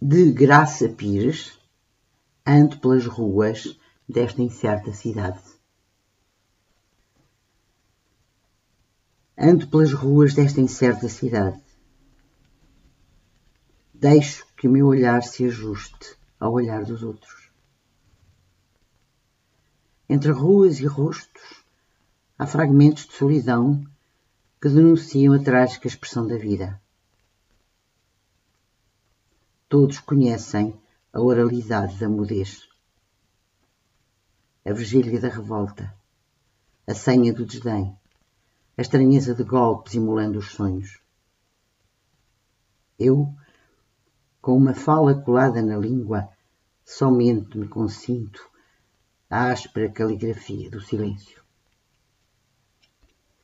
de Graça Pires, ando pelas ruas desta incerta cidade. Ando pelas ruas desta incerta cidade. Deixo que o meu olhar se ajuste ao olhar dos outros. Entre ruas e rostos, há fragmentos de solidão que denunciam a trágica expressão da vida. Todos conhecem a oralidade da mudez, a vigília da revolta, a senha do desdém, a estranheza de golpes emulando os sonhos. Eu, com uma fala colada na língua, somente me consinto a áspera caligrafia do silêncio.